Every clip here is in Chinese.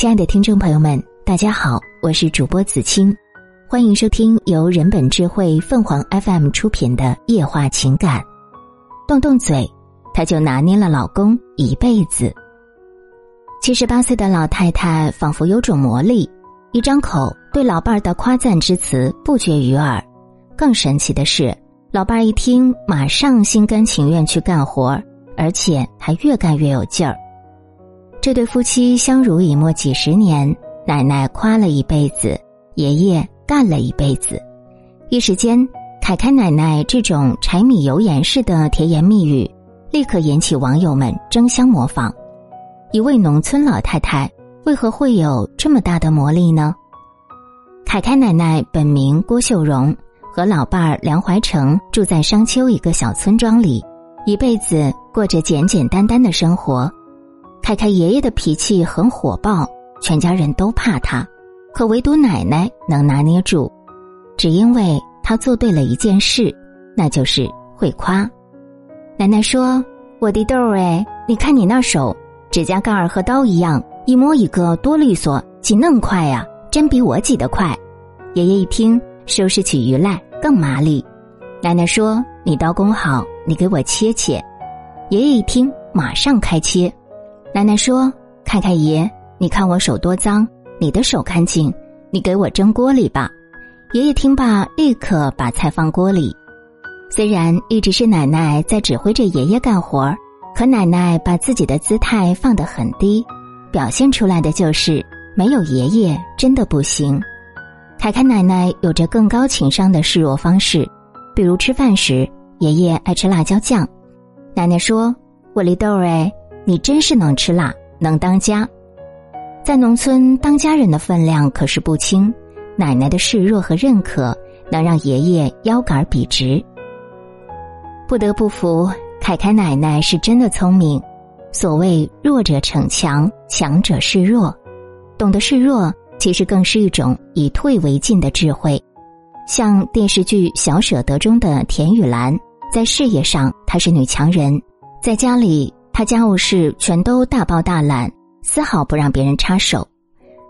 亲爱的听众朋友们，大家好，我是主播子清，欢迎收听由人本智慧凤凰 FM 出品的《夜话情感》。动动嘴，他就拿捏了老公一辈子。七十八岁的老太太仿佛有种魔力，一张口对老伴儿的夸赞之词不绝于耳。更神奇的是，老伴儿一听，马上心甘情愿去干活，而且还越干越有劲儿。这对夫妻相濡以沫几十年，奶奶夸了一辈子，爷爷干了一辈子，一时间，凯凯奶奶这种柴米油盐式的甜言蜜语，立刻引起网友们争相模仿。一位农村老太太为何会有这么大的魔力呢？凯凯奶奶本名郭秀荣，和老伴儿梁怀成住在商丘一个小村庄里，一辈子过着简简单单的生活。太太爷爷的脾气很火爆，全家人都怕他，可唯独奶奶能拿捏住，只因为他做对了一件事，那就是会夸。奶奶说：“我的豆儿哎，你看你那手，指甲盖儿和刀一样，一摸一个多利索，挤嫩快呀，真比我挤得快。”爷爷一听，收拾起鱼来更麻利。奶奶说：“你刀工好，你给我切切。”爷爷一听，马上开切。奶奶说：“凯凯爷，你看我手多脏，你的手干净，你给我蒸锅里吧。”爷爷听罢，立刻把菜放锅里。虽然一直是奶奶在指挥着爷爷干活儿可奶奶把自己的姿态放得很低，表现出来的就是没有爷爷真的不行。凯凯奶奶有着更高情商的示弱方式，比如吃饭时，爷爷爱吃辣椒酱，奶奶说：“我哩豆儿哎。”你真是能吃辣，能当家，在农村当家人的分量可是不轻。奶奶的示弱和认可，能让爷爷腰杆笔直。不得不服，凯凯奶奶是真的聪明。所谓弱者逞强，强者示弱，懂得示弱，其实更是一种以退为进的智慧。像电视剧《小舍得》中的田雨岚，在事业上她是女强人，在家里。她家务事全都大包大揽，丝毫不让别人插手。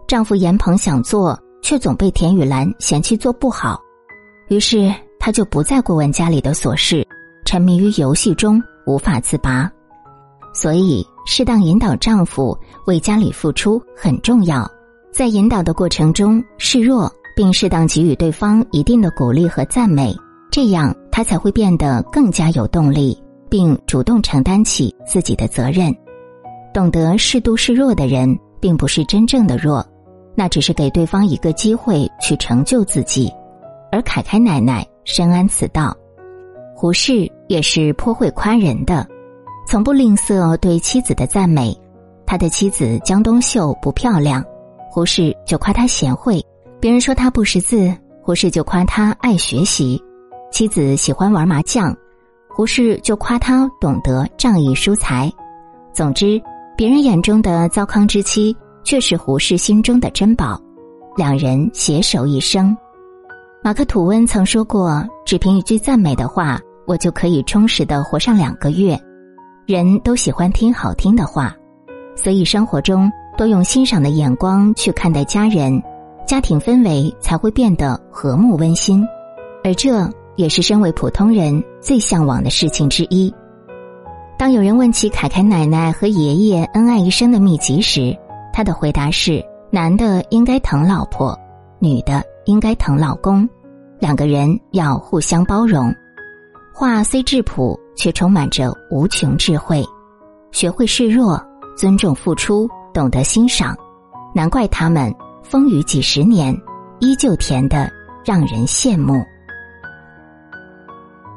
丈夫严鹏想做，却总被田雨岚嫌弃做不好，于是她就不再过问家里的琐事，沉迷于游戏中无法自拔。所以，适当引导丈夫为家里付出很重要。在引导的过程中示弱，并适当给予对方一定的鼓励和赞美，这样他才会变得更加有动力。并主动承担起自己的责任，懂得适度示弱的人，并不是真正的弱，那只是给对方一个机会去成就自己。而凯凯奶奶深谙此道，胡适也是颇会夸人的，从不吝啬对妻子的赞美。他的妻子江冬秀不漂亮，胡适就夸她贤惠；别人说她不识字，胡适就夸她爱学习。妻子喜欢玩麻将。胡适就夸他懂得仗义疏财，总之，别人眼中的糟糠之妻，却是胡适心中的珍宝。两人携手一生。马克吐温曾说过：“只凭一句赞美的话，我就可以充实的活上两个月。”人都喜欢听好听的话，所以生活中多用欣赏的眼光去看待家人，家庭氛围才会变得和睦温馨。而这。也是身为普通人最向往的事情之一。当有人问起凯凯奶奶和爷爷恩爱一生的秘籍时，他的回答是：男的应该疼老婆，女的应该疼老公，两个人要互相包容。话虽质朴，却充满着无穷智慧。学会示弱，尊重付出，懂得欣赏，难怪他们风雨几十年，依旧甜的让人羡慕。